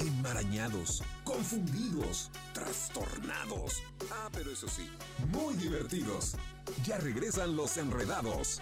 enmarañados, confundidos, trastornados. Ah, pero eso sí, muy divertidos. Ya regresan los enredados.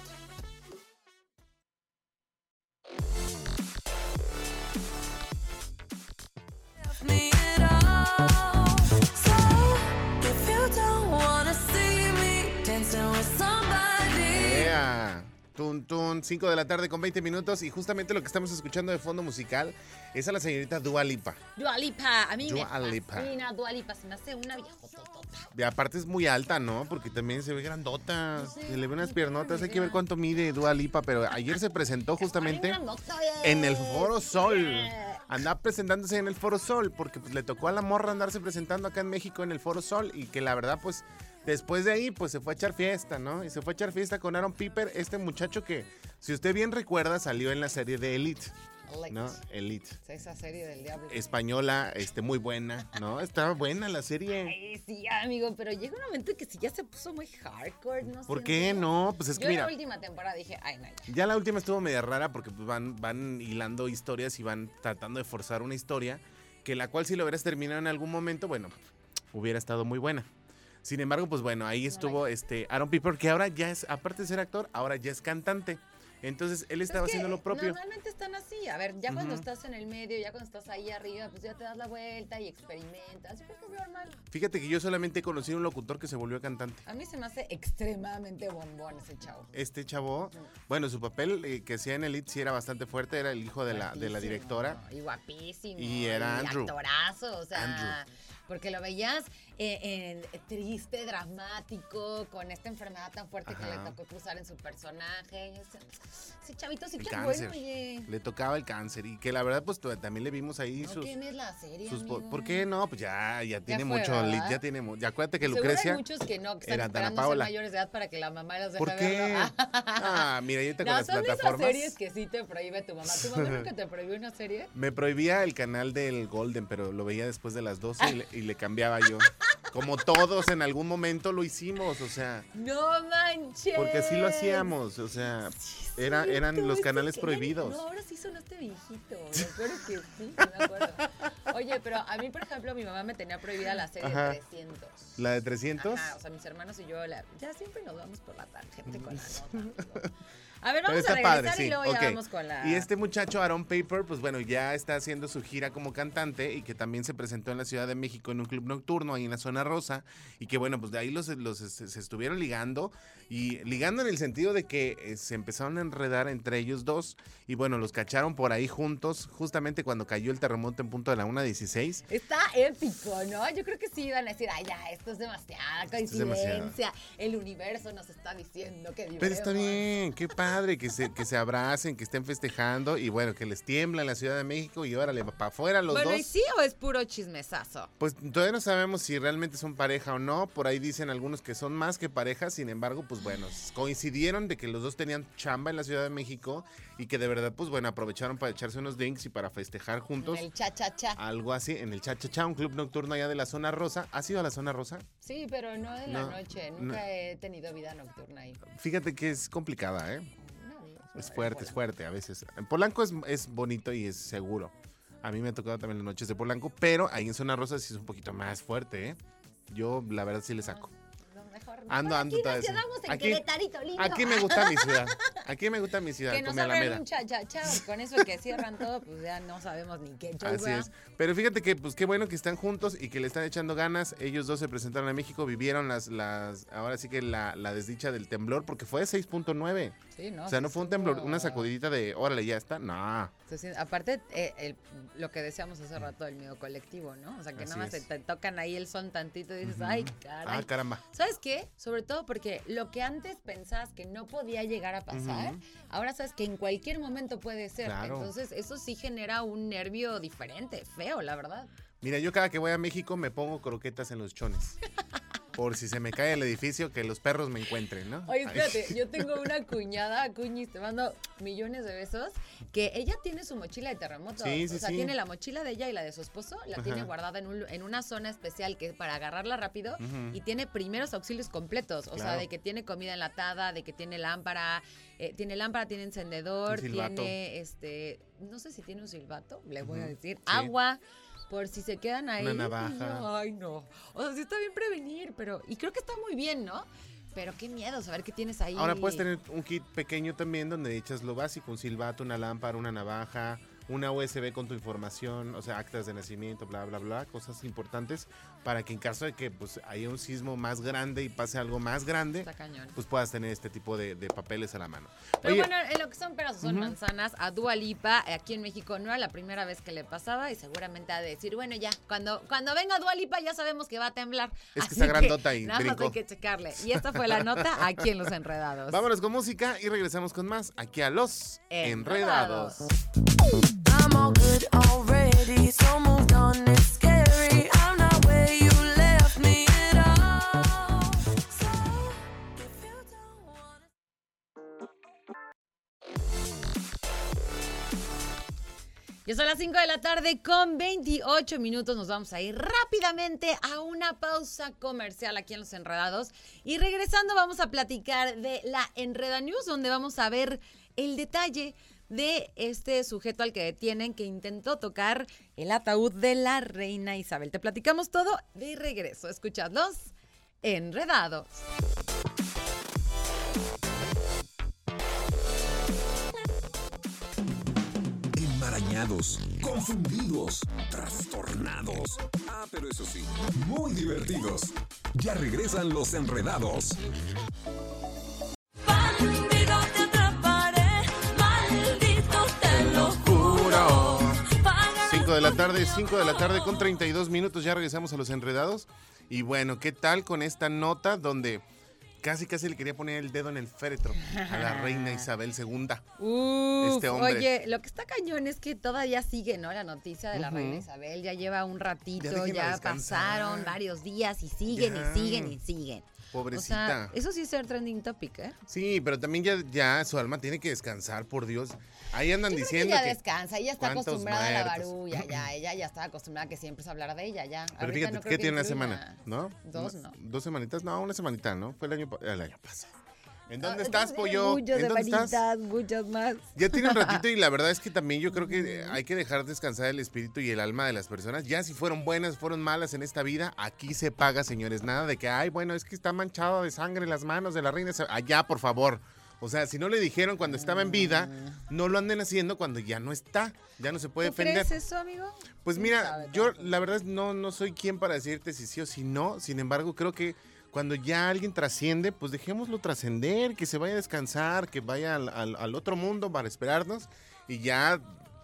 Tun, tun, 5 de la tarde con 20 minutos y justamente lo que estamos escuchando de fondo musical es a la señorita Dua Lipa. Dua Lipa, a mí Dua me Lipa. fascina Dua Lipa, se me hace una viejototota. Y aparte es muy alta, ¿no? Porque también se ve grandota. Se le ve unas piernotas. Hay que ver cuánto mide Dua Lipa, pero ayer se presentó justamente eh. en el Foro Sol. Andaba presentándose en el Foro Sol porque pues, le tocó a la morra andarse presentando acá en México en el Foro Sol y que la verdad pues después de ahí pues se fue a echar fiesta, ¿no? Y se fue a echar fiesta con Aaron Piper, este muchacho que si usted bien recuerda salió en la serie de Elite, Elite. ¿no? Elite. Esa serie del diablo. Española, este muy buena, ¿no? Estaba buena la serie. Ay, sí, amigo, pero llega un momento que si ya se puso muy hardcore, no ¿Por sé, qué no? Pues es que Yo mira, la última temporada dije, ay, no, ya. Ya la última estuvo media rara porque pues, van, van hilando historias y van tratando de forzar una historia que la cual si lo hubieras terminado en algún momento, bueno, hubiera estado muy buena. Sin embargo, pues bueno, ahí estuvo este Aaron Piper, que ahora ya es, aparte de ser actor, ahora ya es cantante. Entonces él estaba Es que haciendo lo propio. Normalmente están así. A ver, ya cuando estás en el medio, ya cuando estás ahí arriba, pues ya te das la vuelta y experimentas. Es normal. Fíjate que yo solamente he conocido un locutor que se volvió cantante. A mí se me hace extremadamente bombón ese chavo. Este chavo, bueno, su papel eh, que hacía en Elite sí era bastante fuerte, era el hijo de la, de la directora. Y guapísimo. Y era Andrew. actorazo, o sea. Andrew. Porque lo veías eh, triste, dramático, con esta enfermedad tan fuerte que le tocó cruzar en su personaje. y ese, ese chavito sí que bueno, oye. Le tocaba el cáncer y que la verdad pues también le vimos ahí No sus... la serie, sus. ¿Por qué no? Pues ya, ya tiene fue, mucho, ¿verdad? ya tiene ya acuérdate que Lucrecia hay muchos que no, que están esperando ser mayores de edad para que la mamá deje ¿Por qué? verlo. Ah, mira, ahorita con No, las son esas plataformas series que sí te prohíbe tu mamá. ¿Tu mamá nunca te prohibió una serie? me prohibía el canal del Golden, pero lo veía después de las 12 y le, y le cambiaba yo. Como todos en algún momento lo hicimos, o sea, No manches. porque así lo hacíamos, o sea, era, eran los es canales que- prohibidos. No, ahora sí sonaste viejito. Me acuerdo que sí, me acuerdo. Oye, pero a mí, por ejemplo, mi mamá me tenía prohibida la serie Ajá. 300. La de 300. Ajá, o sea, mis hermanos y yo la- ya siempre nos vamos por la tangente con la nota. amigo. A ver, vamos a regresar padre, sí. y luego ya ok. vamos con la... Y este muchacho, Aaron Paper, pues bueno, ya está haciendo su gira como cantante y que también se presentó en la Ciudad de México en un club nocturno ahí en la zona rosa. Y que bueno, pues de ahí los, los se, se estuvieron ligando. Y ligando en el sentido de que eh, se empezaron a enredar entre ellos dos. Y bueno, los cacharon por ahí juntos, justamente cuando cayó el terremoto en punto de la 1.16. Está épico, ¿no? Yo creo que sí iban a decir, ay, ya, esto es demasiada es demasiado. coincidencia. El universo nos está diciendo que Pero está vibremos". bien, qué padre que se, que se abracen, que estén festejando y bueno, que les tiembla en la Ciudad de México y órale, para afuera los Bueno, dos. ¿y sí o es puro chismesazo? Pues todavía no sabemos si realmente son pareja o no. Por ahí dicen algunos que son más que pareja. Sin embargo, pues bueno, coincidieron de que los dos tenían chamba en la Ciudad de México y que de verdad, pues bueno, aprovecharon para echarse unos drinks y para festejar juntos. En el cha-cha-cha. Algo así, en el Cha Cha Cha, un club nocturno allá de la zona rosa. ¿Has ido a la zona rosa? Sí, pero no en la No, noche. no. Nunca he tenido vida nocturna ahí. Fíjate que es complicada, ¿eh? No, Es fuerte, es fuerte a veces. En Polanco es, es bonito y es seguro. A mí me ha tocado también las noches de Polanco, pero ahí en zona rosa sí es un poquito más fuerte, ¿eh? Yo la verdad sí le saco. Ando, ando aquí nos quedamos en Aquí- Querétarito lindo. Aquí me gusta mi ciudad. Aquí me gusta mi ciudad, Que nos abran un cha-cha-cha. Con eso que cierran todo, pues ya no sabemos ni qué Así es. Pero fíjate que, pues qué bueno que están juntos y que le están echando ganas. Ellos dos se presentaron a México, vivieron las, las, ahora sí que la, la desdicha del temblor, porque fue de 6.9. Sí, ¿no? o sea, no fue un temblor, una sacudidita de, órale, ya está. No. Aparte, eh, el- lo que decíamos hace rato del miedo colectivo, ¿no? O sea, que Así nada más te, te tocan ahí el son tantito y dices, Ujú. ay, caray. Ah, caramba. ¿Sabes qué? Sobre todo porque lo que antes pensabas que no podía llegar a pasar, ahora sabes que en cualquier momento puede ser. Claro. Entonces, eso sí genera un nervio diferente, feo, la verdad. Mira, yo cada que voy a México me pongo croquetas en los chones. Por si se me cae el edificio, que los perros me encuentren, ¿no? Oye, Ay. espérate, yo tengo una cuñada, Cuñis, te mando millones de besos, que ella tiene su mochila de terremoto. Sí, sí, o sea, sí. tiene la mochila de ella y la de su esposo, la Ajá. tiene guardada en, un- en una zona especial que para agarrarla rápido y tiene primeros auxilios completos. O sea, de que tiene comida enlatada, de que tiene lámpara, eh, tiene lámpara, tiene encendedor, tiene este, no sé si tiene un silbato, le voy a decir, agua. Por si se quedan ahí. Una navaja. Ay, no. O sea, sí está bien prevenir, pero. Y creo que está muy bien, ¿no? Pero qué miedo saber qué tienes ahí. Ahora puedes tener un kit pequeño también donde echas lo básico, un silbato, una lámpara, una navaja, una USB con tu información, o sea, actas de nacimiento, bla, bla, bla, cosas importantes para que en caso de que pues haya un sismo más grande y pase algo más grande, pues puedas tener este tipo de, de papeles a la mano. Pero Oye, bueno, en lo que son peras son manzanas, a Dua Lipa, eh, aquí en México no era la primera vez que le pasaba y seguramente ha de decir, bueno, ya, cuando, cuando venga Dua Lipa ya sabemos que va a temblar. Es que está grandota y Nada más hay que checarle. Y esta fue la nota aquí en Los Enredados. vámonos con música y regresamos con más aquí a Los Enredados. Ya son las 5 de la tarde con 28 minutos. Nos vamos a ir rápidamente a una pausa comercial aquí en Los Enredados. Y regresando vamos a platicar de la Enreda News, donde vamos a ver el detalle de este sujeto al que detienen que intentó tocar el ataúd de la reina Isabel. Te platicamos todo de regreso. Escuchadlos enredados. Enmarañados, confundidos, trastornados. Ah, pero eso sí, muy divertidos. Ya regresan los enredados. 5 de la tarde, 5 de la tarde con 32 minutos, ya regresamos a los enredados. Y bueno, ¿qué tal con esta nota donde casi casi le quería poner el dedo en el féretro a la reina Isabel II? Uf, Este hombre. Oye, lo que está cañón es que todavía sigue, ¿no? La noticia de la reina Isabel ya lleva un ratito, Ya pasaron varios días y siguen Ya. y siguen y siguen. Pobrecita. O sea, eso sí es ser trending topic, ¿eh? Sí, pero también ya, ya su alma tiene que descansar, por Dios. Ahí andan Yo creo diciendo que que... descansa, ella está ¿cuántos acostumbrada a la muertos? barulla, ya, ella ya está acostumbrada a que siempre se hablara de ella, ya. Pero Ahorita fíjate, no ¿qué que tiene una semana? ¿No? Dos, no. ¿Dos semanitas? No, una semanita, ¿no? Fue el año, el año pasado. ¿En dónde Ah, estás, pollo? Muchas ¿En dónde estás? muchas más. Ya tiene un ratito y la verdad es que también yo creo que hay que dejar descansar el espíritu y el alma de las personas. Ya si fueron buenas, fueron malas en esta vida, aquí se paga, señores. Nada de que, ay, bueno, es que está manchado de sangre las manos de la reina. Isabel". Allá, por favor. O sea, si no le dijeron cuando estaba en vida, no lo anden haciendo cuando ya no está. Ya no se puede ¿Tú defender. crees eso, amigo? Pues ¿Quién mira, yo la verdad no, no soy quien para decirte si sí o si no. Sin embargo, creo que cuando ya alguien trasciende, pues dejémoslo trascender, que se vaya a descansar, que vaya al, al- al otro mundo para esperarnos y ya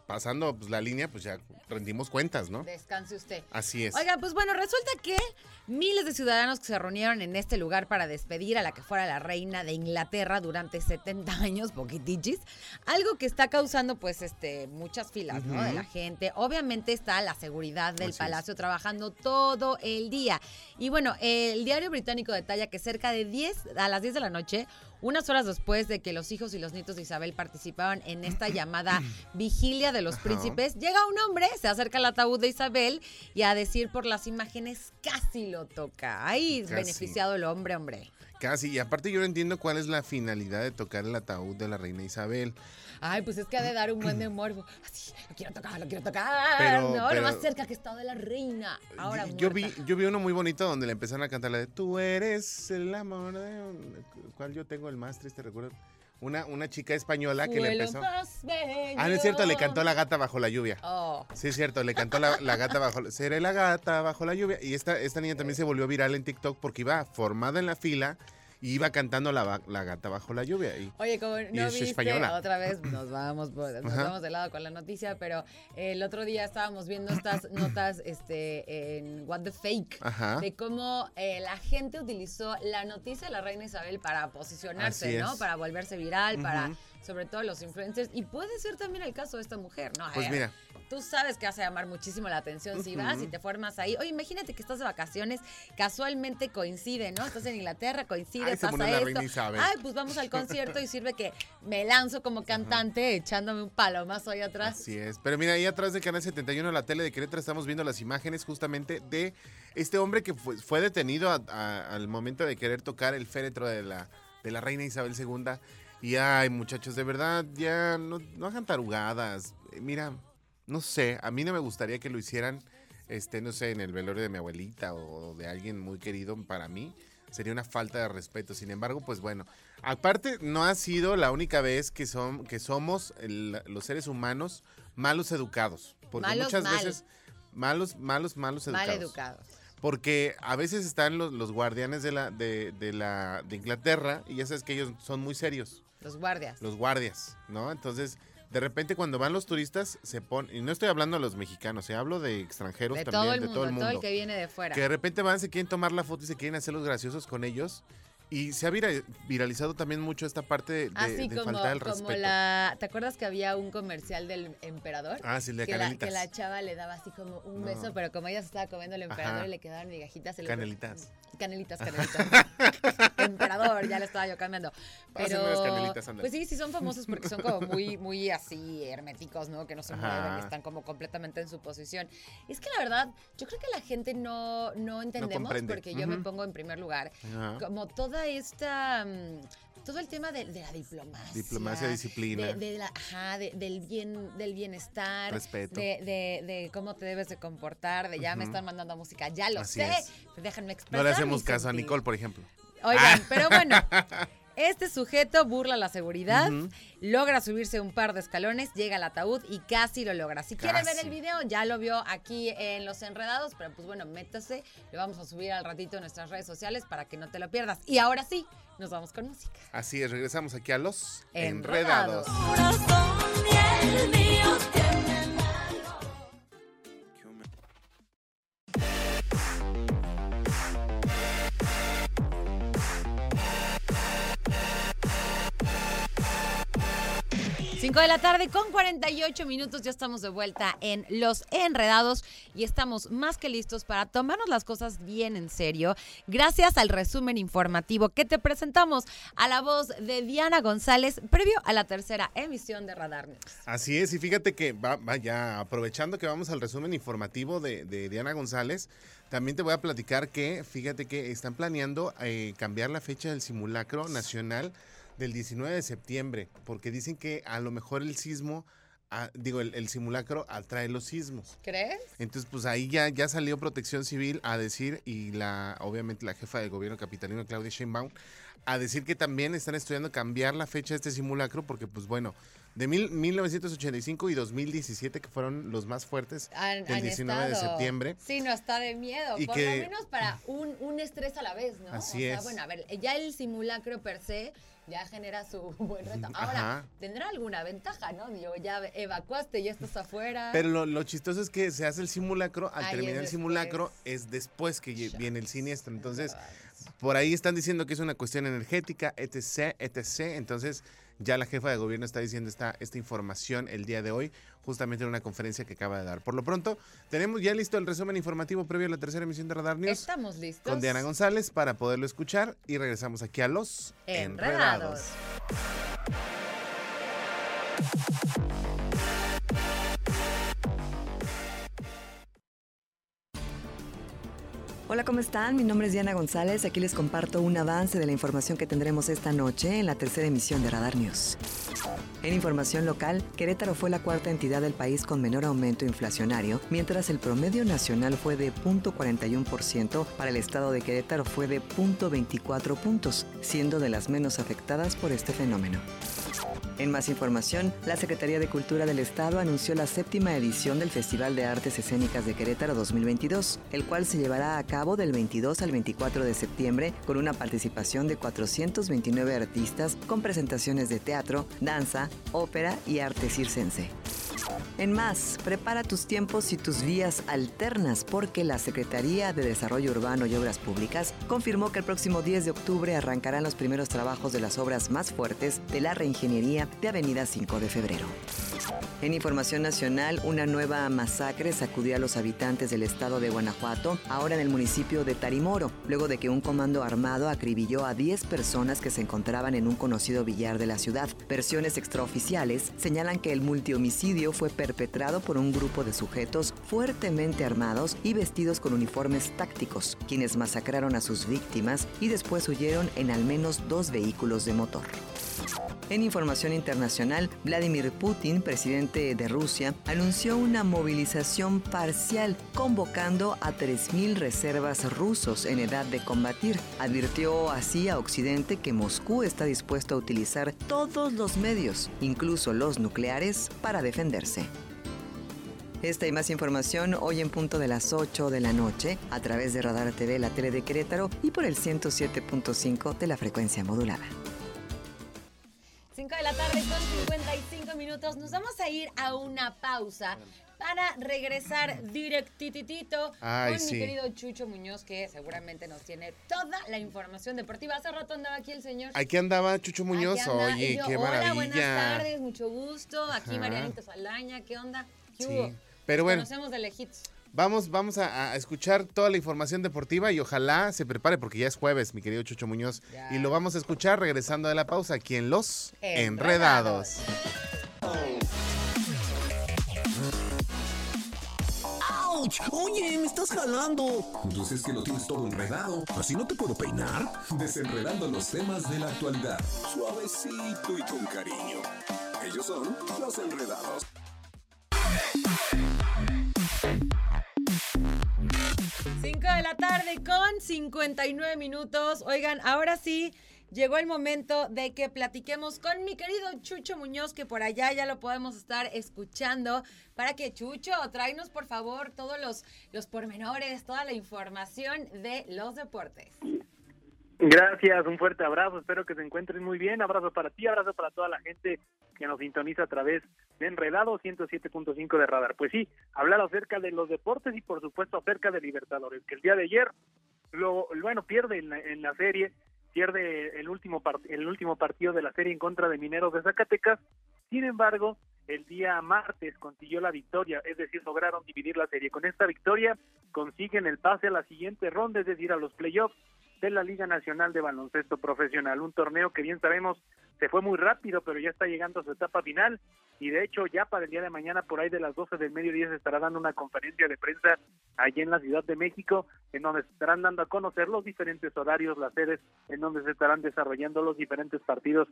pasando pues, la línea, pues ya rendimos cuentas, ¿no? Descanse usted. Así es. Oiga, pues bueno, resulta que miles de ciudadanos que se reunieron en este lugar para despedir a la que fuera la reina de Inglaterra durante 70 años, poquitichis, algo que está causando pues este muchas filas, ¿no? De la gente. Obviamente está la seguridad del Así es. palacio trabajando todo el día. Y bueno, el diario británico detalla que cerca de 10 a las 10 de la noche unas horas después de que los hijos y los nietos de Isabel participaban en esta llamada vigilia de los Ajá. príncipes, llega un hombre, se acerca al ataúd de Isabel y a decir por las imágenes casi lo toca. Ay, Casi. beneficiado el hombre, hombre. Casi. Y aparte yo no entiendo cuál es la finalidad de tocar el ataúd de la reina Isabel. Ay, pues es que ha de dar un buen de morbo. Así, lo quiero tocar, lo quiero tocar. Pero- no, pero- lo más cerca que he estado de la reina. Ahora yo, yo vi, yo vi uno muy bonito donde le empezaron a cantar la de Tú eres el amor de... ¿Cuál yo tengo el más triste recuerdo? Una, una chica española que le empezó... Ah, no es cierto, le cantó la gata bajo la lluvia. Oh. Sí, es cierto, le cantó la, la gata bajo... Seré la gata bajo la lluvia. Y esta, esta niña también se volvió viral en TikTok porque iba formada en la fila y iba cantando la, la gata bajo la lluvia. Y, Oye, como no es viste, española. otra vez nos vamos, por- nos vamos de lado con la noticia, pero el otro día estábamos viendo estas notas este, en What the Fake, Ajá. de cómo eh, la gente utilizó la noticia de la reina Isabel para posicionarse, ¿no? Para volverse viral, para. Sobre todo los influencers, y puede ser también el caso de esta mujer, ¿no? Pues mira. Tú sabes que vas a llamar muchísimo la atención si vas y te formas ahí. Oye, imagínate que estás de vacaciones, casualmente coincide, ¿no? Estás en Inglaterra, coincide, Ay, pasa esto. Ay, pues vamos al concierto y sirve que me lanzo como cantante echándome un palomazo ahí atrás. Así es. Pero mira, ahí atrás de Canal 71, la tele de Querétaro, estamos viendo las imágenes justamente de este hombre que fue, fue detenido a- a- al momento de querer tocar el féretro de la, de la reina Isabel II. Y ay, muchachos, de verdad, ya no, no hagan tarugadas. Eh, Mira, no sé, a mí no me gustaría que lo hicieran este, no sé, en el velorio de mi abuelita o de alguien muy querido para mí, sería una falta de respeto. Sin embargo, pues bueno, aparte no ha sido la única vez que, son, que somos el- los seres humanos malos educados. Porque Malos muchas mal. veces malos, malos, malos educados. Mal educados. Porque a veces están los, los guardianes de la de, de la de Inglaterra y ya sabes que ellos son muy serios, Los guardias. los guardias, ¿no? Entonces, de repente cuando van los turistas se ponen y no estoy hablando de los mexicanos, eh, hablo de extranjeros de también, todo el de mundo, todo el mundo. todo el que viene de fuera. que de repente van, se quieren tomar la foto y se quieren hacer los graciosos con ellos. Y se ha vira- viralizado también mucho esta parte de, Así de como, faltar el como respeto. la... ¿Te acuerdas que había un comercial del emperador? Ah, sí, el de que, la, canelitas. que la chava le daba así como un No. beso, pero como ella se estaba comiendo el emperador Ajá. y le quedaban migajitas. se le- Canelitas. Canelitas, canelitas. emperador, ya le estaba yo cambiando. Pásame Pero, unas canelitas, pues sí, sí son famosos porque son como muy, muy así herméticos, ¿no? Que no se mueven, están como completamente en su posición. Es que la verdad, yo creo que la gente no, no entendemos, comprende. porque yo me Ujú. pongo en primer lugar, Ajá. como toda esta... mm, todo el tema de, de la diplomacia. Diplomacia, disciplina. De, de la, ajá, de- del, bien, del bienestar. Respeto. De, de- de cómo te debes de comportar, de ya me están mandando música, ya lo Así sé. es. Déjenme expresar No le hacemos caso a. Nicole, por ejemplo. Oigan, pero bueno, este sujeto burla la seguridad, logra subirse un par de escalones, llega al ataúd y casi lo logra. Si quiere ver el video, ya lo vio aquí en Los Enredados, pero pues bueno, métase, lo vamos a subir al ratito en nuestras redes sociales para que no te lo pierdas. Y ahora sí, nos vamos con música. Así es, regresamos aquí a los Enredados. enredados. de la tarde con 48 minutos. Ya estamos de vuelta en Los Enredados y estamos más que listos para tomarnos las cosas bien en serio. Gracias al resumen informativo que te presentamos a la voz de Diana González previo a la tercera emisión de Radar News. Así es, y fíjate que va, vaya, aprovechando que vamos al resumen informativo de, Diana González, también te voy a platicar que, fíjate que están planeando eh, cambiar la fecha del simulacro nacional del 19 de septiembre, porque dicen que a lo mejor el sismo, ah, digo, el, el simulacro atrae los sismos. ¿Crees? Entonces, pues ahí ya, ya salió Protección Civil a decir, y la, obviamente la jefa del gobierno capitalino, Claudia Sheinbaum, a decir que también están estudiando cambiar la fecha de este simulacro, porque pues bueno, de mil- 1985 y 2017, que fueron los más fuertes, Han, el han 19 de septiembre. Sí, no está de miedo. Y por que- lo menos para un, un estrés a la vez, ¿no? Así o sea, es. bueno, a ver, ya el simulacro per se ya genera su buen reto. Ahora, Ajá. tendrá alguna ventaja, ¿no? Digo, ya evacuaste, ya estás afuera. Pero lo, lo chistoso es que se hace el simulacro, al terminar el simulacro es después que viene el siniestro. Entonces, por ahí están diciendo que es una cuestión energética, etc., etc. Entonces, ya la jefa de gobierno está diciendo esta, esta información el día de hoy, justamente en una conferencia que acaba de dar. Por lo pronto, tenemos ya listo el resumen informativo previo a la tercera emisión de Radar News Estamos listos. con Diana González para poderlo escuchar y regresamos aquí a los Enredados. enredados. Hola, ¿cómo están? Mi nombre es Diana González. Aquí les comparto un avance de la información que tendremos esta noche en la tercera emisión de Radar News. En información local, Querétaro fue la cuarta entidad del país con menor aumento inflacionario, mientras el promedio nacional fue de 0.41%, para el estado de Querétaro fue de 0.24 puntos, siendo de las menos afectadas por este fenómeno. En más información, la Secretaría de Cultura del Estado anunció la séptima edición del Festival de Artes Escénicas de Querétaro 2022, el cual se llevará a cabo del 22 al 24 de septiembre con una participación de 429 artistas con presentaciones de teatro, danza, ópera y arte circense. En más, prepara tus tiempos y tus vías alternas porque la Secretaría de Desarrollo Urbano y Obras Públicas confirmó que el próximo 10 de octubre arrancarán los primeros trabajos de las obras más fuertes de la reingeniería de Avenida 5 de Febrero. En información nacional, una nueva masacre sacudió a los habitantes del estado de Guanajuato, ahora en el municipio de Tarimoro, luego de que un comando armado acribilló a 10 personas que se encontraban en un conocido billar de la ciudad. Versiones extraoficiales señalan que el multihomicidio fue perpetrado por un grupo de sujetos fuertemente armados y vestidos con uniformes tácticos, quienes masacraron a sus víctimas y después huyeron en al menos dos vehículos de motor. En información internacional, Vladimir Putin, presidente de Rusia anunció una movilización parcial convocando a 3.000 reservas rusos en edad de combatir. Advirtió así a Occidente que Moscú está dispuesto a utilizar todos los medios, incluso los nucleares, para defenderse. Esta y más información hoy en punto de las 8 de la noche a través de Radar TV, la tele de Querétaro y por el 107.5 de la frecuencia modulada. Minutos. Nos vamos a ir a una pausa para regresar directititito Ay, con sí. mi querido Chucho Muñoz, que seguramente nos tiene toda la información deportiva. Hace rato andaba aquí el señor. Aquí andaba Chucho Muñoz. Anda. Oye, yo, qué Hola, maravilla. buenas tardes, mucho gusto. Aquí Ajá. Marianita Salaña, ¿qué onda? ¿Qué Sí, hubo? pero bueno. Conocemos de lejitos. Vamos, vamos a, a escuchar toda la información deportiva y ojalá se prepare porque ya es jueves, mi querido Chucho Muñoz. Ya. Y lo vamos a escuchar regresando de la pausa aquí en Los Enredados. Enredados. ¡Auch! Oye, me estás jalando. Pues es que lo tienes todo enredado. Así no te puedo peinar. Desenredando los temas de la actualidad. Suavecito y con cariño. Ellos son los enredados. Cinco de la tarde con 59 minutos. Oigan, ahora sí llegó el momento de que platiquemos con mi querido Chucho Muñoz, que por allá ya lo podemos estar escuchando. Para que Chucho, tráenos por favor todos los, los pormenores, toda la información de los deportes. Gracias, un fuerte abrazo, espero que se encuentren muy bien, abrazo para ti, abrazo para toda la gente que nos sintoniza a través de Enredado 107.5 de Radar. Pues sí, hablar acerca de los deportes y por supuesto acerca de Libertadores, que el día de ayer, lo, bueno, pierde en la, en la serie, pierde el último, el último partido de la serie en contra de Mineros de Zacatecas, sin embargo, el día martes consiguió la victoria, es decir, lograron dividir la serie. Con esta victoria consiguen el pase a la siguiente ronda, es decir, a los playoffs de la Liga Nacional de Baloncesto Profesional, un torneo que bien sabemos se fue muy rápido, pero ya está llegando a su etapa final y de hecho ya para el día de mañana por ahí de las 12 del mediodía se estará dando una conferencia de prensa allí en la Ciudad de México, en donde se estarán dando a conocer los diferentes horarios, las sedes, en donde se estarán desarrollando los diferentes partidos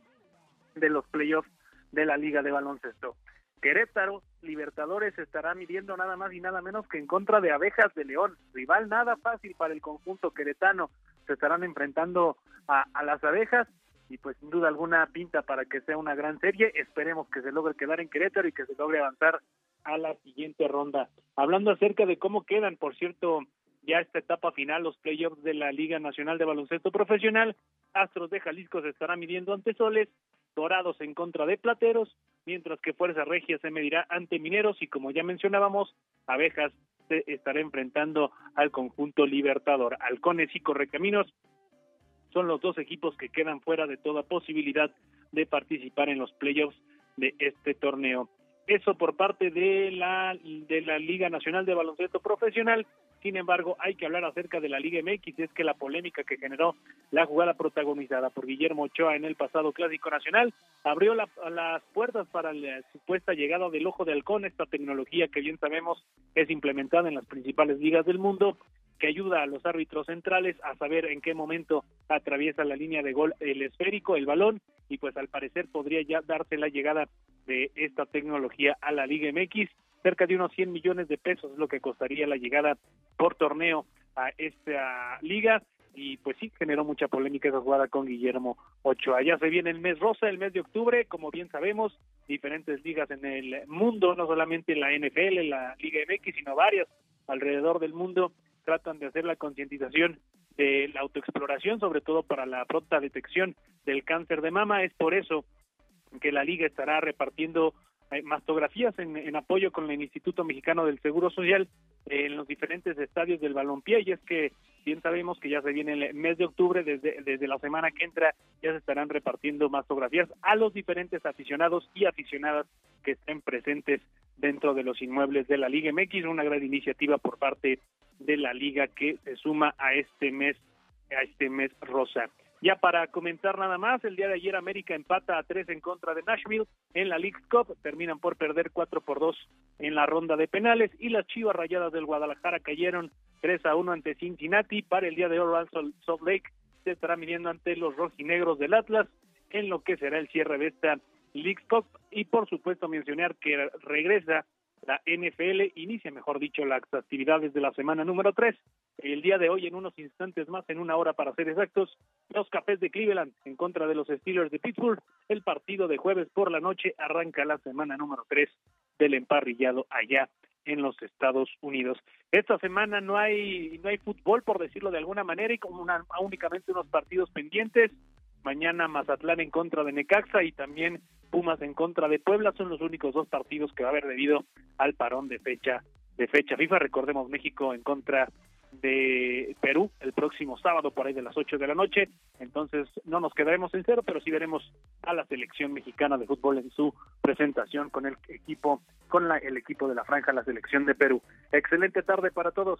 de los playoffs de la Liga de Baloncesto. Querétaro, Libertadores estará midiendo nada más y nada menos que en contra de Abejas de León, rival nada fácil para el conjunto queretano. Se estarán enfrentando a, las abejas y pues sin duda alguna pinta para que sea una gran serie. Esperemos que se logre quedar en Querétaro y que se logre avanzar a la siguiente ronda. Hablando acerca de cómo quedan, por cierto, ya esta etapa final, los playoffs de la Liga Nacional de Baloncesto Profesional, Astros de Jalisco se estará midiendo ante Soles, Dorados en contra de Plateros, mientras que Fuerza Regia se medirá ante Mineros y como ya mencionábamos, Abejas se estará enfrentando al conjunto Libertador. Halcones y Correcaminos son los dos equipos que quedan fuera de toda posibilidad de participar en los playoffs de este torneo. Eso por parte de la de la Liga Nacional de Baloncesto Profesional. Sin embargo, hay que hablar acerca de la Liga MX, es que la polémica que generó la jugada protagonizada por Guillermo Ochoa en el pasado Clásico Nacional abrió la- las puertas para la supuesta llegada del ojo de halcón, esta tecnología que bien sabemos es implementada en las principales ligas del mundo, que ayuda a los árbitros centrales a saber en qué momento atraviesa la línea de gol el esférico, el balón, y pues al parecer podría ya darse la llegada de esta tecnología a la Liga MX. Cerca de unos 100 millones de pesos es lo que costaría la llegada por torneo a esta liga y pues sí generó mucha polémica esa jugada con Guillermo Ochoa. Ya se viene el mes rosa, el mes de octubre, como bien sabemos, diferentes ligas en el mundo, no solamente la NFL, la Liga MX, sino varias alrededor del mundo tratan de hacer la concientización de la autoexploración, sobre todo para la pronta detección del cáncer de mama. Es por eso que la liga estará repartiendo mastografías en, apoyo con el Instituto Mexicano del Seguro Social en los diferentes estadios del balompié. Y es que bien sabemos que ya se viene el mes de octubre desde, desde la semana que entra ya se estarán repartiendo mastografías a los diferentes aficionados y aficionadas que estén presentes dentro de los inmuebles de la Liga MX una gran iniciativa por parte de la liga que se suma a este mes a este mes rosa ya para comentar nada más, el día de ayer América empata a tres en contra de Nashville en la League Cup, terminan por perder cuatro por dos en la ronda de penales y las Chivas Rayadas del Guadalajara cayeron 3 a 1 ante Cincinnati. Para el día de hoy Salt Lake se estará midiendo ante los rojinegros del Atlas en lo que será el cierre de esta League Cup y por supuesto mencionar que regresa la NFL, inicia mejor dicho las actividades de la semana número 3. El día de hoy, en unos instantes más, en una hora para ser exactos, los Cafés de Cleveland en contra de los Steelers de Pittsburgh. El partido de jueves por la noche arranca la semana número 3 del emparrillado allá en los Estados Unidos. Esta semana no hay no hay fútbol por decirlo de alguna manera y como una, únicamente unos partidos pendientes. Mañana Mazatlán en contra de Necaxa y también Pumas en contra de Puebla son los únicos dos partidos que va a haber debido al parón de fecha de fecha FIFA. Recordemos México en contra de Perú el próximo sábado por ahí de las 8 de la noche. Entonces no nos quedaremos en cero, pero sí veremos a la selección mexicana de fútbol en su presentación con el equipo, con la, el equipo de la franja, la selección de Perú. Excelente tarde para todos.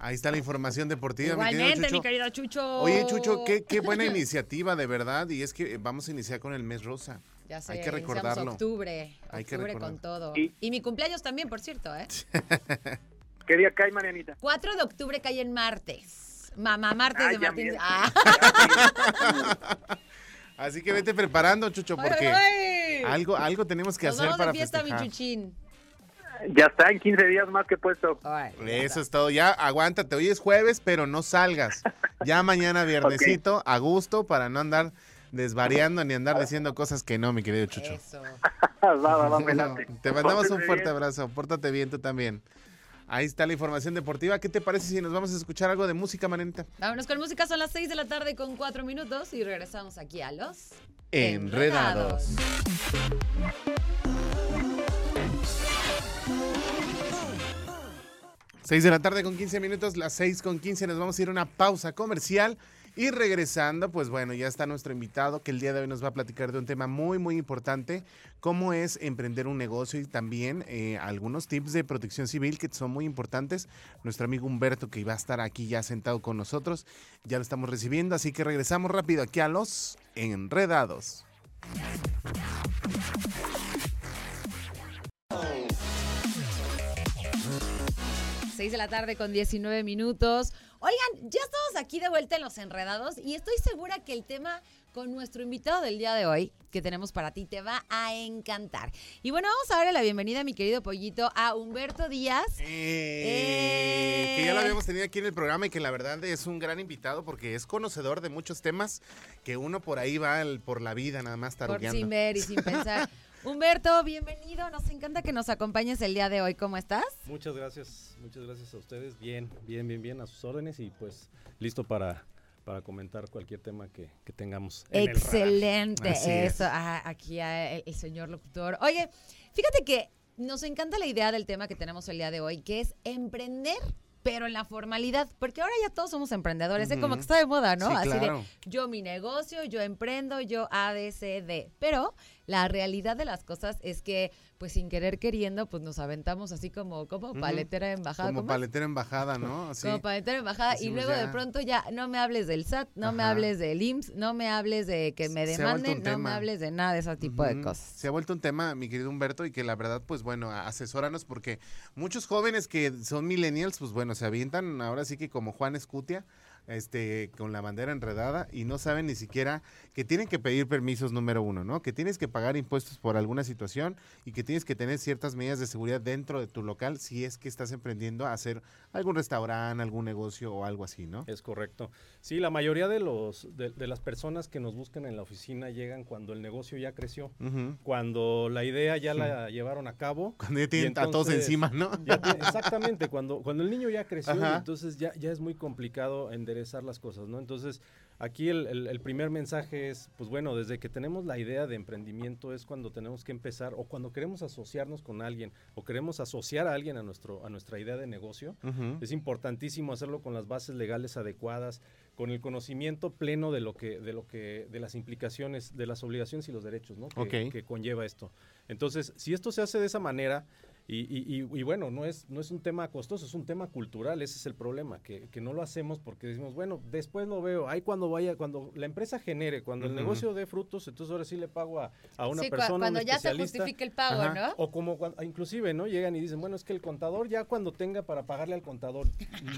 Ahí está la información deportiva. mi querido Igualmente, Chucho. mi querido Chucho. Oye, Chucho, qué, qué buena iniciativa, de verdad. Y es que vamos a iniciar con el mes rosa. Ya sé, Hay que iniciamos recordarlo. octubre, Hay que octubre recordar. con todo. Y- Y mi cumpleaños también, por cierto, ¿eh? ¿Qué día cae, Marianita? 4 de octubre cae en martes. Mamá martes de Martín. Ah. Así que vete preparando, Chucho, porque Ay, ay. algo, algo tenemos que Nos hacer vamos para de fiesta, festejar. mi chuchín. Ya está, en 15 días más que puesto. Eso es todo. Ya aguántate. Hoy es jueves, pero no salgas. Ya mañana viernesito, a gusto, para no andar desvariando ni andar diciendo cosas que no, mi querido Chucho. Eso. va, va, va, me late. Te mandamos un fuerte bien. abrazo. Pórtate bien tú también. Ahí está la información deportiva. ¿Qué te parece si nos vamos a escuchar algo de música, Manenta? Vámonos con música, son las 6 de la tarde con 4 minutos y regresamos aquí a los Enredados. 6 de la tarde con 15 minutos, las 6 con 15 nos vamos a ir a una pausa comercial y regresando, pues bueno, ya está nuestro invitado que el día de hoy nos va a platicar de un tema muy, muy importante, cómo es emprender un negocio y también eh, algunos tips de protección civil que son muy importantes. Nuestro amigo Humberto que iba a estar aquí ya sentado con nosotros, ya lo estamos recibiendo, así que regresamos rápido aquí a los enredados. 6 de la tarde con 19 minutos. Oigan, ya estamos aquí de vuelta en Los Enredados y estoy segura que el tema con nuestro invitado del día de hoy que tenemos para ti te va a encantar. Y bueno, vamos a darle la bienvenida, mi querido pollito, a Humberto Díaz. Eh, Que ya lo habíamos tenido aquí en el programa y que la verdad es un gran invitado porque es conocedor de muchos temas que uno por ahí va el- por la vida nada más Por tarugueando. sin ver y sin pensar. Humberto, bienvenido. Nos encanta que nos acompañes el día de hoy. ¿Cómo estás? Muchas gracias, muchas gracias a ustedes. Bien, bien, bien, bien, a sus órdenes y pues listo para, para comentar cualquier tema que, que tengamos. en el. Excelente. Es. Eso, ah, aquí el, el señor locutor. Oye, fíjate que nos encanta la idea del tema que tenemos el día de hoy, que es emprender. Pero en la formalidad, porque ahora ya todos somos emprendedores, ¿eh? como que está de moda, ¿no? Sí, Así claro. de yo mi negocio, yo emprendo, yo A, B, C, D. Pero la realidad de las cosas es que, pues sin querer queriendo, pues nos aventamos así como, como paletera en bajada. Como paletera embajada, ¿no? Así. Como paletera en bajada. y luego de pronto ya no me hables del SAT, no me hables del IMSS, no me hables de que me demanden, no me hables de nada de ese tipo de cosas. Se ha vuelto un tema, mi querido Humberto, y que la verdad, pues bueno, asesóranos porque muchos jóvenes que son millennials, pues bueno, se avientan ahora sí que como Juan Escutia, este, con la bandera enredada y no saben ni siquiera que tienen que pedir permisos número uno, ¿no? Que tienes que pagar impuestos por alguna situación y que tienes que tener ciertas medidas de seguridad dentro de tu local si es que estás emprendiendo a hacer algún restaurante, algún negocio o algo así, ¿no? Es correcto. Sí, la mayoría de, los, de, de las personas que nos buscan en la oficina llegan cuando el negocio ya creció, cuando la idea ya la llevaron a cabo. Cuando ya tienen a todos entonces encima, ¿no? ya exactamente, cuando, cuando el niño ya creció, y entonces ya, ya es muy complicado enderezar las cosas, ¿no? Entonces, aquí el, el- el primer mensaje es, pues bueno, desde que tenemos la idea de emprendimiento es cuando tenemos que empezar, o cuando queremos asociarnos con alguien, o queremos asociar a alguien a, nuestro, a nuestra idea de negocio, Es importantísimo hacerlo con las bases legales adecuadas, con el conocimiento pleno de lo que, de lo que, de las implicaciones, de las obligaciones y los derechos, ¿no? Que, Ok. que conlleva esto. Entonces, si esto se hace de esa manera, Y, y- y- y bueno, no es, no es un tema costoso, es un tema cultural, ese es el problema, que, que no lo hacemos porque decimos, bueno, después lo veo, ahí cuando vaya, cuando la empresa genere, cuando el negocio dé frutos, entonces ahora sí le pago a, a una Sí, persona, cuando un ya se justifique el pago, Ajá. ¿no? O como cuando, inclusive, ¿no? Llegan y dicen, bueno, es que el contador ya cuando tenga para pagarle al contador.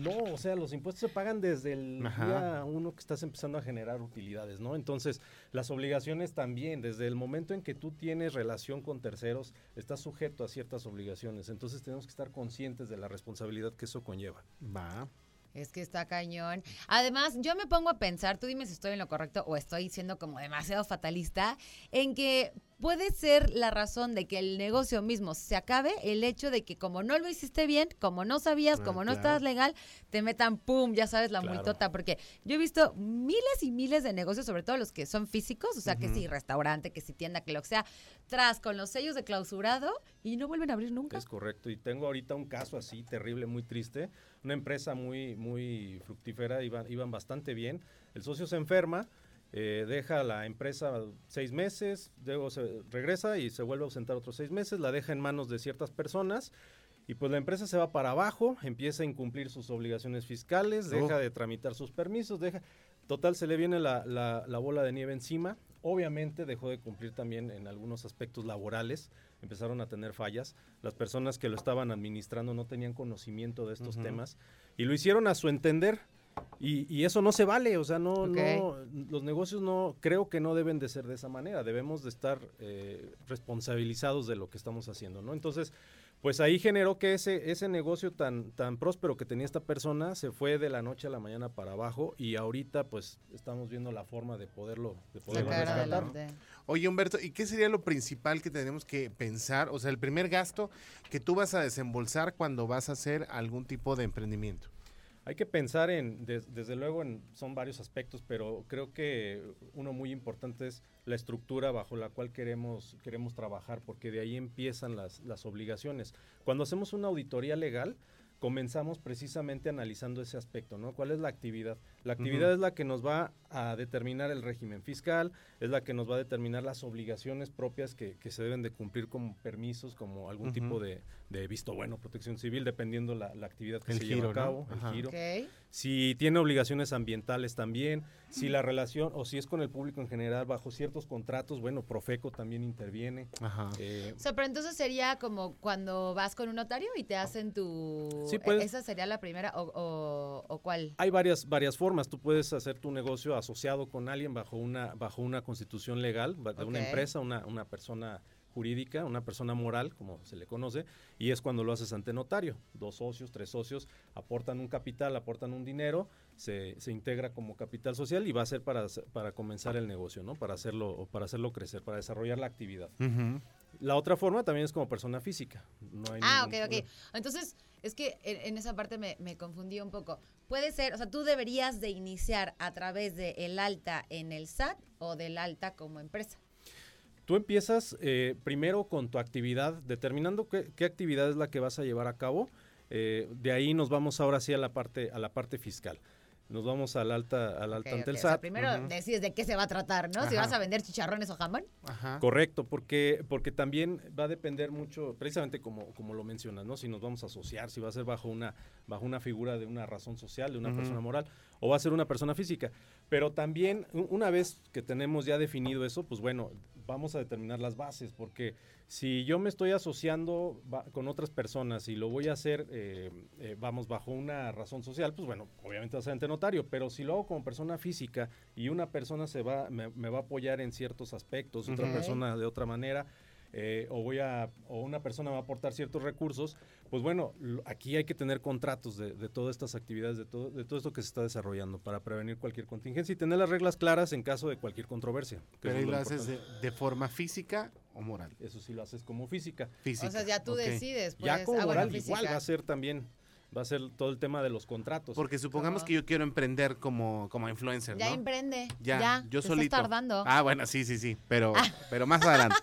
No, o sea, los impuestos se pagan desde el Ajá. día uno que estás empezando a generar utilidades, ¿no? Entonces, las obligaciones también, desde el momento en que tú tienes relación con terceros, estás sujeto a ciertas obligaciones. Entonces, tenemos que estar conscientes de la responsabilidad que eso conlleva. Va. Es que está cañón. Además, yo me pongo a pensar, tú dime si estoy en lo correcto o estoy siendo como demasiado fatalista, en que puede ser la razón de que el negocio mismo se acabe el hecho de que como no lo hiciste bien, como no sabías, Ah, como no claro. estabas legal, te metan pum, ya sabes, la Claro. multota. Porque yo he visto miles y miles de negocios, sobre todo los que son físicos, o sea, que si restaurante, que si tienda, que lo que sea, tras con los sellos de clausurado y no vuelven a abrir nunca. Es correcto. Y tengo ahorita un caso así terrible, muy triste. Una empresa muy, muy fructífera, iban, iban bastante bien. El socio se enferma, eh, deja la empresa seis meses, luego se regresa y se vuelve a ausentar otros seis meses, la deja en manos de ciertas personas. Y pues la empresa se va para abajo, empieza a incumplir sus obligaciones fiscales, Oh. deja de tramitar sus permisos, deja... Total, se le viene la, la- la bola de nieve encima. Obviamente dejó de cumplir también en algunos aspectos laborales, empezaron a tener fallas. Las personas que lo estaban administrando no tenían conocimiento de estos temas y lo hicieron a su entender. Y, y eso no se vale, o sea, no, no, los negocios no, creo que no deben de ser de esa manera, debemos de estar eh, responsabilizados de lo que estamos haciendo, ¿no? Entonces, pues ahí generó que ese, ese negocio tan, tan próspero que tenía esta persona se fue de la noche a la mañana para abajo y ahorita pues estamos viendo la forma de poderlo, de poderlo Sacar rescatar. adelante. Oye, Humberto, ¿y qué sería lo principal que tenemos que pensar? O sea, el primer gasto que tú vas a desembolsar cuando vas a hacer algún tipo de emprendimiento. Hay que pensar en, des- desde luego, en, son varios aspectos, pero creo que uno muy importante es la estructura bajo la cual queremos, queremos trabajar, porque de ahí empiezan las, las obligaciones. Cuando hacemos una auditoría legal, comenzamos precisamente analizando ese aspecto, ¿no? ¿Cuál es la actividad? La actividad es la que nos va a determinar el régimen fiscal, es la que nos va a determinar las obligaciones propias que, que se deben de cumplir como permisos, como algún tipo de, de visto bueno, protección civil, dependiendo la, la actividad que El se giro, lleva ¿no? a cabo, Ajá. el giro Ok. Si tiene obligaciones ambientales también, si la relación o si es con el público en general bajo ciertos contratos, bueno, Profeco también interviene. Ajá. eh, O sea, pero entonces sería como cuando vas con un notario y te hacen tu... Sí, puedes- ¿Esa sería la primera o, o, o cuál? hay varias varias formas. Tú puedes hacer tu negocio asociado con alguien bajo una bajo una constitución legal de una empresa, una, una persona jurídica, una persona moral, como se le conoce, y es cuando lo haces ante notario. Dos socios, tres socios aportan un capital, aportan un dinero, se, se integra como capital social y va a ser para, para comenzar el negocio, ¿no? Para hacerlo, para hacerlo crecer, para desarrollar la actividad. La otra forma también es como persona física. No hay Ah, ok, ningún- ok. Entonces, es que en, en esa parte me, me confundí un poco. Puede ser, o sea, tú deberías de iniciar a través de el alta en el SAT o del alta como empresa. Tú empiezas eh, primero con tu actividad, determinando qué, qué actividad es la que vas a llevar a cabo. Eh, de ahí nos vamos ahora sí a la parte, a la parte fiscal. Nos vamos al alta, al alta Ok, ante el O sea, SAT. primero Ujú. decides de qué se va a tratar, ¿no? Si vas a vender chicharrones o jamón. Ajá. Correcto, porque, porque también va a depender mucho, precisamente como, como lo mencionas, ¿no? Si nos vamos a asociar, si va a ser bajo una, bajo una figura de una razón social, de una persona moral, o va a ser una persona física. Pero también, una vez que tenemos ya definido eso, pues bueno, vamos a determinar las bases, porque si yo me estoy asociando con otras personas y lo voy a hacer, eh, eh, vamos, bajo una razón social, pues bueno, obviamente va a ser ante notario, pero si lo hago como persona física y una persona se va, me, me va a apoyar en ciertos aspectos, otra persona de otra manera, eh, o voy a, o una persona va a aportar ciertos recursos, pues bueno, lo- aquí hay que tener contratos de, de todas estas actividades, de todo, de todo esto que se está desarrollando para prevenir cualquier contingencia y tener las reglas claras en caso de cualquier controversia. Pero ahí es lo lo haces de, forma física o moral. Eso sí lo haces como física. Física. O sea, ya tú decides. Pues, ya como ah, bueno, moral igual va a ser también, va a ser todo el tema de los contratos. Porque supongamos ¿Cómo? que yo quiero emprender como, como influencer, Ya ¿no? emprende. Ya, Ya, yo te solito. Estás tardando. Ah, bueno, sí, sí, sí, pero, pero más adelante.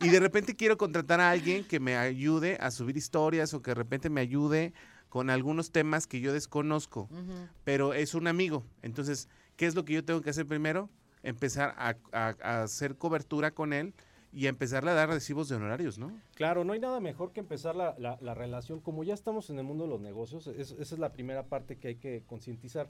Y de repente quiero contratar a alguien que me ayude a subir historias o que de repente me ayude con algunos temas que yo desconozco, pero es un amigo. Entonces, ¿qué es lo que yo tengo que hacer primero? Empezar a, a- a hacer cobertura con él y empezarle a dar recibos de honorarios, ¿no? Claro, no hay nada mejor que empezar la, la- la relación. Como ya estamos en el mundo de los negocios, es- esa es la primera parte que hay que concientizar.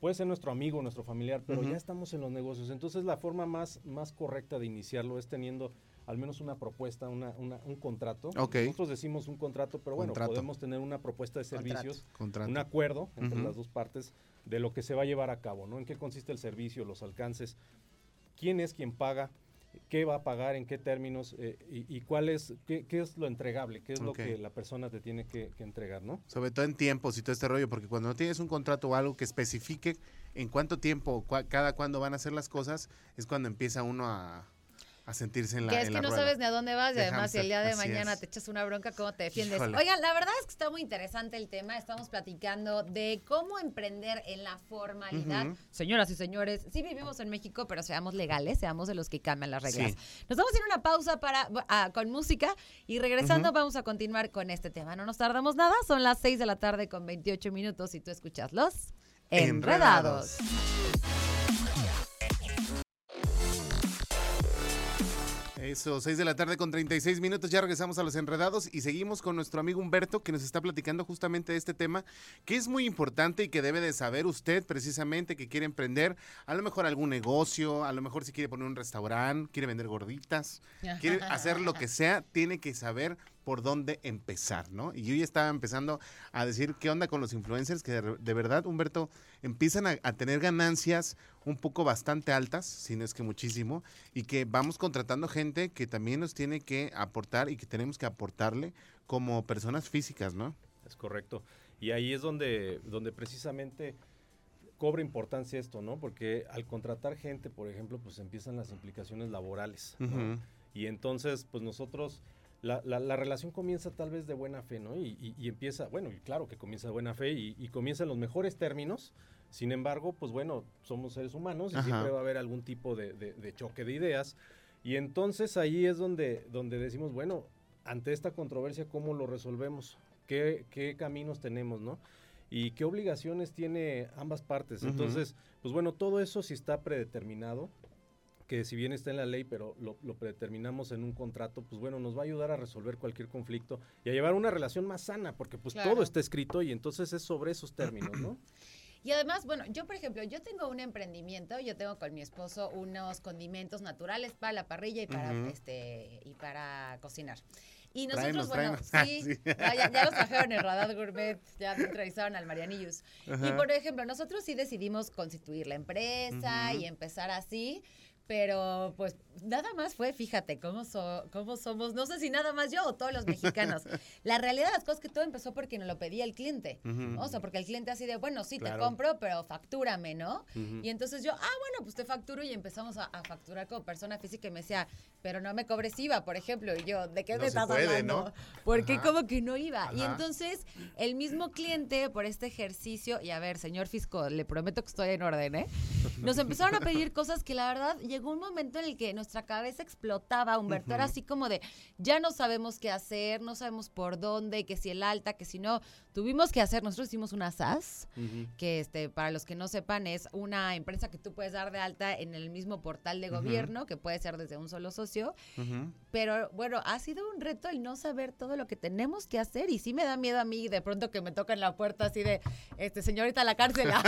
Puede ser nuestro amigo, nuestro familiar, pero ya estamos en los negocios. Entonces la forma más, más correcta de iniciarlo es teniendo al menos una propuesta, una, una- un contrato. Ok. Nosotros decimos un contrato, pero bueno, Contrato. podemos tener una propuesta de servicios, Contrato. un acuerdo entre las dos partes de lo que se va a llevar a cabo, ¿no? En qué consiste el servicio, los alcances, quién es quien paga, qué va a pagar, en qué términos eh, y, y cuál es, qué, qué es lo entregable, qué es lo que la persona te tiene que, que entregar, ¿no? Sobre todo en tiempos y todo este rollo, porque cuando no tienes un contrato o algo que especifique en cuánto tiempo, cua- cada cuándo van a hacer las cosas, es cuando empieza uno a, a sentirse en la Que es en que no rueda. sabes ni a dónde vas y de además si el día de mañana es. te echas una bronca, ¿cómo te defiendes? Híjole. Oigan, la verdad es que está muy interesante el tema. Estamos platicando de cómo emprender en la formalidad. Señoras y señores, sí vivimos en México, pero seamos legales, seamos de los que cambian las reglas. Sí. Nos vamos a ir a una pausa para, ah, con música y regresando vamos a continuar con este tema. No nos tardamos nada, son las 6 de la tarde con 28 minutos y tú escuchas los Enredados. enredados. Eso, 6 de la tarde con 36 minutos, ya regresamos a los enredados y seguimos con nuestro amigo Humberto que nos está platicando justamente de este tema que es muy importante y que debe de saber usted precisamente que quiere emprender a lo mejor algún negocio, a lo mejor si quiere poner un restaurante, quiere vender gorditas, quiere hacer lo que sea, tiene que saber por dónde empezar, ¿no? Y yo ya estaba empezando a decir qué onda con los influencers que de, de verdad, Humberto, empiezan a, a tener ganancias un poco bastante altas, si no es que muchísimo, y que vamos contratando gente que también nos tiene que aportar y que tenemos que aportarle como personas físicas, ¿no? Es correcto. Y ahí es donde, donde precisamente cobra importancia esto, ¿no? Porque al contratar gente, por ejemplo, pues empiezan las implicaciones laborales, ¿no? Y entonces, pues nosotros, la, la- la relación comienza tal vez de buena fe, ¿no? Y, y- y empieza, bueno, y claro que comienza de buena fe y, y comienza en los mejores términos. Sin embargo, pues bueno, somos seres humanos y Ajá. siempre va a haber algún tipo de, de- de choque de ideas. Y entonces ahí es donde, donde decimos, bueno, ante esta controversia, ¿cómo lo resolvemos? ¿Qué, qué caminos tenemos, no? Y qué obligaciones tiene ambas partes. Entonces, pues bueno, todo eso sí está predeterminado que si bien está en la ley, pero lo, lo predeterminamos en un contrato, pues bueno, nos va a ayudar a resolver cualquier conflicto y a llevar una relación más sana, porque pues Claro. todo está escrito y entonces es sobre esos términos, ¿no? Y además, bueno, yo por ejemplo, yo tengo un emprendimiento, yo tengo con mi esposo unos condimentos naturales para la parrilla y para este y para cocinar. Y nosotros, bueno, sí, Sí. ya, ya- ya los trajeron en Radar Gourmet, ya entrevistaron al Marianillos. Y por ejemplo, nosotros sí decidimos constituir la empresa y empezar así, pero pues nada más fue, fíjate, cómo, so- cómo somos, no sé si nada más yo o todos los mexicanos. la realidad de las cosas es que todo empezó porque nos lo pedía el cliente. O sea, porque el cliente así de, bueno, sí, Claro. te compro, pero factúrame, ¿no? Y entonces yo, ah, bueno, pues te facturo y empezamos a, a facturar como persona física y me decía, pero no me cobres IVA, por ejemplo. Y yo, ¿de qué No me estás puede, hablando? ¿no? Porque Ajá. como que no iba. Y entonces el mismo cliente, por este ejercicio, y a ver, señor Fisco, le prometo que estoy en orden, ¿eh? Nos empezaron a pedir cosas que la verdad llegó un momento en el que nuestra cabeza explotaba, Humberto. Era así como de, ya no sabemos qué hacer, no sabemos por dónde, que si el alta, que si no. Tuvimos que hacer, nosotros hicimos una SAS, que este, para los que no sepan, es una empresa que tú puedes dar de alta en el mismo portal de gobierno, que puede ser desde un solo socio. Pero bueno, ha sido un reto el no saber todo lo que tenemos que hacer y sí me da miedo a mí de pronto que me tocan la puerta así de, este señorita a la cárcel.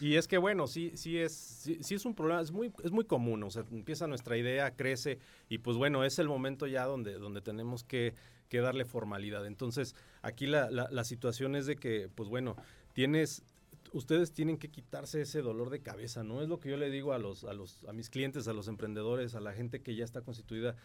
Y es que bueno, sí, sí es, sí, sí es un problema, es muy, es muy común, o sea, empieza nuestra idea, crece, y pues bueno, es el momento ya donde, donde tenemos que, darle formalidad. Entonces, aquí la, la, la situación es de que, pues bueno, tienes, ustedes tienen que quitarse ese dolor de cabeza, ¿no? Es lo que yo le digo a los, a los, a mis clientes, a los emprendedores, a la gente que ya está constituida.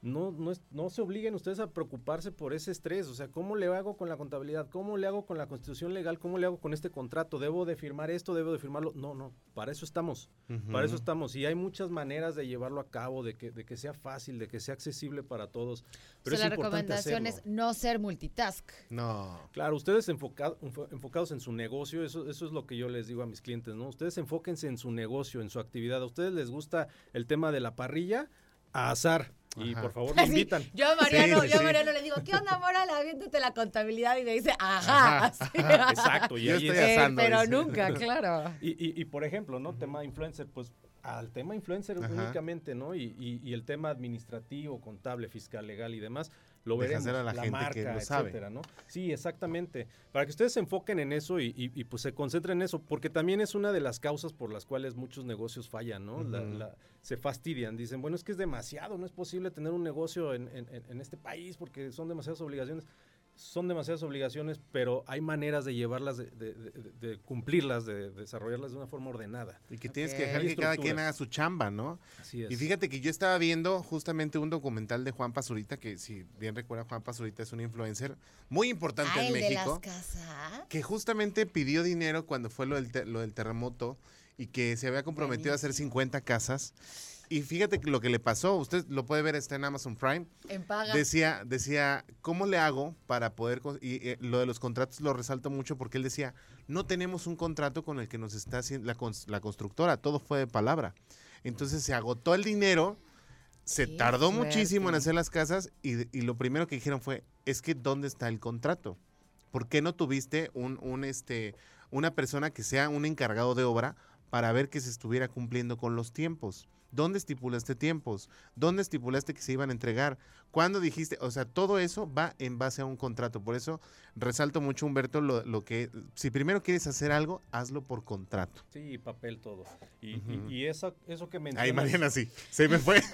No, no, es- no se obliguen ustedes a preocuparse por ese estrés. O sea, ¿cómo le hago con la contabilidad? ¿Cómo le hago con la constitución legal? ¿Cómo le hago con este contrato? ¿Debo de firmar esto? ¿Debo de firmarlo? No, no, para eso estamos. Para eso estamos. Y hay muchas maneras de llevarlo a cabo, de que, de que sea fácil, de que sea accesible para todos. Pero o sea, es la importante recomendación hacerlo. es no ser multitask. No. Claro, ustedes enfoca- enfo- enfocados en su negocio, eso, eso es lo que yo les digo a mis clientes, ¿no? Ustedes enfóquense en su negocio, en su actividad. A ustedes les gusta el tema de la parrilla, a azar. Y Ajá. por favor, me invitan. Yo a Mariano, Sí, yo a. Mariano le digo, ¿qué onda, Moral? Aviéntate la contabilidad y me dice, ajá. Ajá. Exacto. Y Yo ahí estoy es- asando, pero dice. nunca, claro. Y, y- y, por ejemplo, ¿no? Tema influencer, pues al tema influencer Ajá. únicamente, ¿no? Y, y- y el tema administrativo, contable, fiscal, legal y demás, lo Deja veremos. a la gente que lo sabe. etcétera, ¿no? Sí, exactamente. Para que ustedes se enfoquen en eso y, y- y, pues se concentren en eso, porque también es una de las causas por las cuales muchos negocios fallan, ¿no? La- se fastidian, dicen, bueno, es que es demasiado, no es posible tener un negocio en- en este país porque son demasiadas obligaciones. Son demasiadas obligaciones, pero hay maneras de llevarlas, de, de- de- de cumplirlas, de, de desarrollarlas de una forma ordenada. Y que tienes que dejar que cada quien haga su chamba, ¿no? Así es. Y fíjate que yo estaba viendo justamente un documental de Juan Pazurita, que si bien recuerda, Juan Pazurita es un influencer muy importante Ah, en el de México. las casas. que justamente pidió dinero cuando fue lo del, te- lo del terremoto y que se había comprometido a hacer 50 casas. Y fíjate que lo que le pasó, usted lo puede ver, está en Amazon Prime. En paga. Decía, decía, ¿cómo le hago para poder... Y eh, lo de los contratos lo resalto mucho porque él decía, no tenemos un contrato con el que nos está haciendo la, la constructora, todo fue de palabra. Entonces se agotó el dinero, se Qué tardó muchísimo en hacer las casas y, y lo primero que dijeron fue, es que ¿dónde está el contrato? ¿Por qué no tuviste un, un, este, una persona que sea un encargado de obra para ver que se estuviera cumpliendo con los tiempos? ¿Dónde estipulaste tiempos? ¿Dónde estipulaste que se iban a entregar? ¿Cuándo dijiste? O sea, todo eso va en base a un contrato. Por eso resalto mucho, Humberto, lo, lo que, si primero quieres hacer algo, hazlo por contrato. Sí, papel todo. Y, y- y eso, eso que mencionas... Ay, Mariana, sí, se me fue.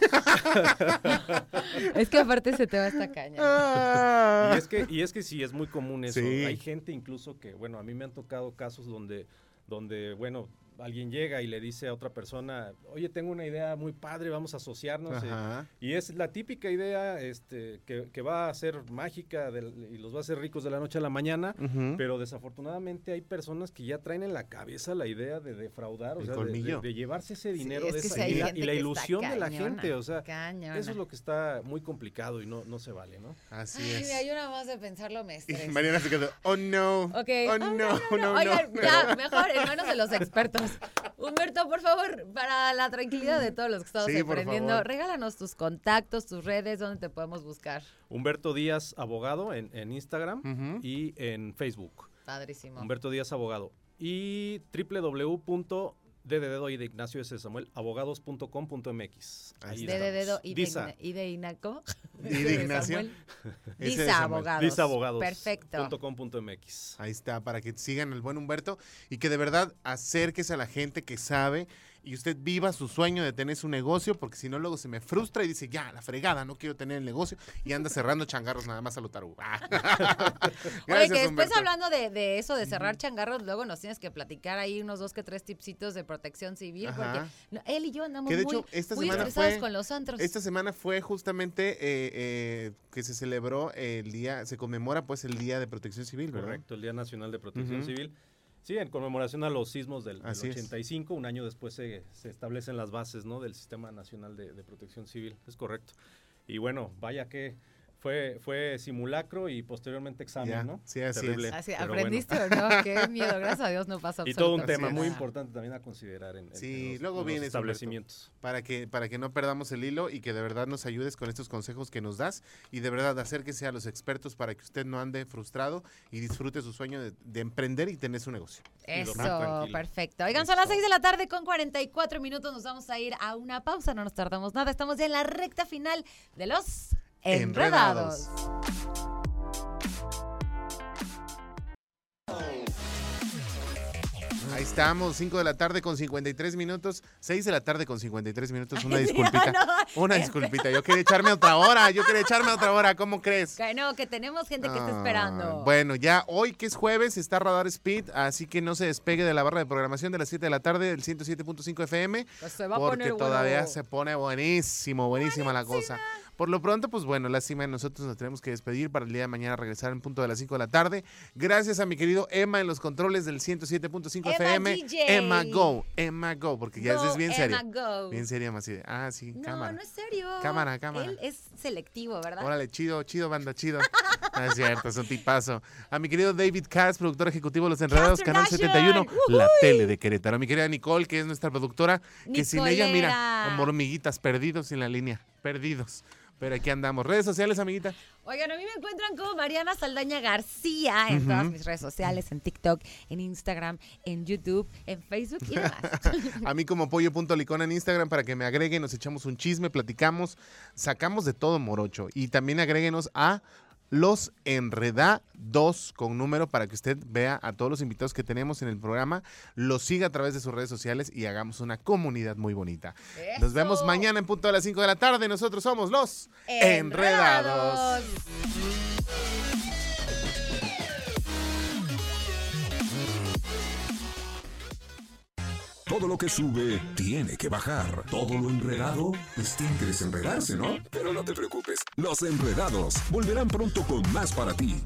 Es que aparte se te va esta caña. Y es que, y es que sí, es muy común eso. Sí. Hay gente incluso que, bueno, a mí me han tocado casos donde, donde, bueno, alguien llega y le dice a otra persona, oye, tengo una idea muy padre, vamos a asociarnos. eh, Ajá. Y es la típica idea este, que, que va a ser mágica del- y los va a hacer ricos de la noche a la mañana. Pero desafortunadamente hay personas que ya traen en la cabeza la idea de defraudar, o El sea, de- de, colmillo. de llevarse ese Sí, dinero es de esa y la- y la ilusión de la cañona, gente, o sea, cañona. eso es lo que está muy complicado y no, no se vale, ¿no? Así Ay, es. mira, yo nada más de pensarlo me estresa. Mariana se quedó, oh no, Ok. oh Ah, no, no, no, Oigan, no. ya, mejor en manos de los expertos. Humberto, por favor, para la tranquilidad de todos los que estamos Sí, aprendiendo, regálanos tus contactos, tus redes, donde te podemos buscar. Humberto Díaz Abogado en, en Instagram y en Facebook. Padrísimo. Humberto Díaz Abogado. Y www. De dedo y de Ignacio S. Samuel, abogados.com.mx. Ahí Ahí de, de dedo y de, y de Inaco. ¿Y de Ignacio? Disa. Abogados. Disa Abogados. Perfecto. punto com punto MX. Ahí está, para que sigan al buen Humberto y que de verdad acérquese a la gente que sabe y usted viva su sueño de tener su negocio, porque si no luego se me frustra y dice, ya, la fregada, no quiero tener el negocio y anda cerrando changarros nada más a lo tarugo. Ah. Oye, que después Humberto. hablando de, de eso, de cerrar changarros, luego nos tienes que platicar ahí unos dos que tres tipsitos de protección civil, Ajá. porque no, él y yo andamos Que de muy, hecho, esta muy semana estresados fue- con los antros. Esta semana fue justamente eh, eh, que se celebró el día, se conmemora pues el Día de Protección Civil, ¿verdad? Correcto, el Día Nacional de Protección. Civil. Sí, en conmemoración a los sismos del, del Así es. 85, un año después se, se establecen las bases ¿no? del Sistema Nacional de, de Protección Civil, es correcto. Y bueno, vaya que fue, fue simulacro y posteriormente examen, ¿no? sí, así es. Terrible, Así, pero bueno. ¿Aprendiste o no? Qué miedo, gracias a Dios no pasó Y todo un tema muy importante también a considerar en, Sí, en los, luego en los viene eso, establecimientos. para que, para que no perdamos el hilo y que de verdad nos ayudes con estos consejos que nos das y de verdad acérquese a los expertos para que usted no ande frustrado y disfrute su sueño de, de emprender y tener su negocio. Eso, perfecto. Oigan, son las 6 de la tarde con 44 minutos. Nos vamos a ir a una pausa, no nos tardamos nada. Estamos ya en la recta final de los enredados. Ahí estamos, 5 de la tarde con 53 minutos, 6 de la tarde con 53 minutos, una disculpita, una disculpita, yo quería echarme otra hora, yo quería echarme otra hora, ¿cómo crees? Que no, que tenemos gente que está Ah, esperando. Bueno, ya hoy que es jueves está Radar Speed, así que no se despegue de la barra de programación de las 7 de la tarde del 107.5 FM, Pues se va a porque poner bueno. todavía se pone buenísimo, buenísima la cosa. Por lo pronto, pues bueno, lástima, nosotros nos tenemos que despedir para el día de mañana regresar en punto de las 5 de la tarde. Gracias a mi querido Emma en los controles del 107.5 Emma FM. DJ. Emma Go, Emma Go, porque ya Go, es bien Emma, seria. go. Bien seria, más de, ah, sí, No, cámara. no es serio. Cámara, cámara. Él es selectivo, ¿verdad? Órale, chido, chido, banda, chido. No es cierto, es un tipazo. A mi querido David Katz, productor ejecutivo de Los Enredados, Canal Kardashian. 71, la tele de Querétaro. A mi querida Nicole, que es nuestra productora, que sin ella, mira, como hormiguitas perdidos en la línea. Perdidos. Pero aquí andamos. Redes sociales, amiguita. Oigan, a mí me encuentran como Mariana Saldaña García en todas mis redes sociales, en TikTok, en Instagram, en YouTube, en Facebook y demás. A mí como pollo.licón en Instagram para que me agreguen, nos echamos un chisme, platicamos, sacamos de todo morocho. Y también agréguenos a los Enredados con número para que usted vea a todos los invitados que tenemos en el programa, los siga a través de sus redes sociales y hagamos una comunidad muy bonita. Nos vemos mañana en punto de las 5 de la tarde. Nosotros somos los Enredados. Todo lo que sube tiene que bajar. Todo lo enredado, pues tiene que desenredarse, ¿no? Pero no te preocupes, los enredados volverán pronto con más para ti.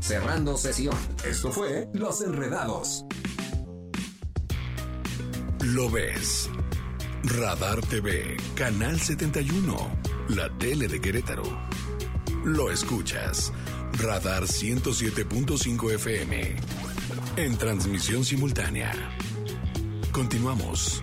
Cerrando sesión. Esto fue Los Enredados. Lo ves. Radar TV, Canal 71, la tele de Querétaro. Lo escuchas. Radar 107.5 FM. En transmisión simultánea. Continuamos.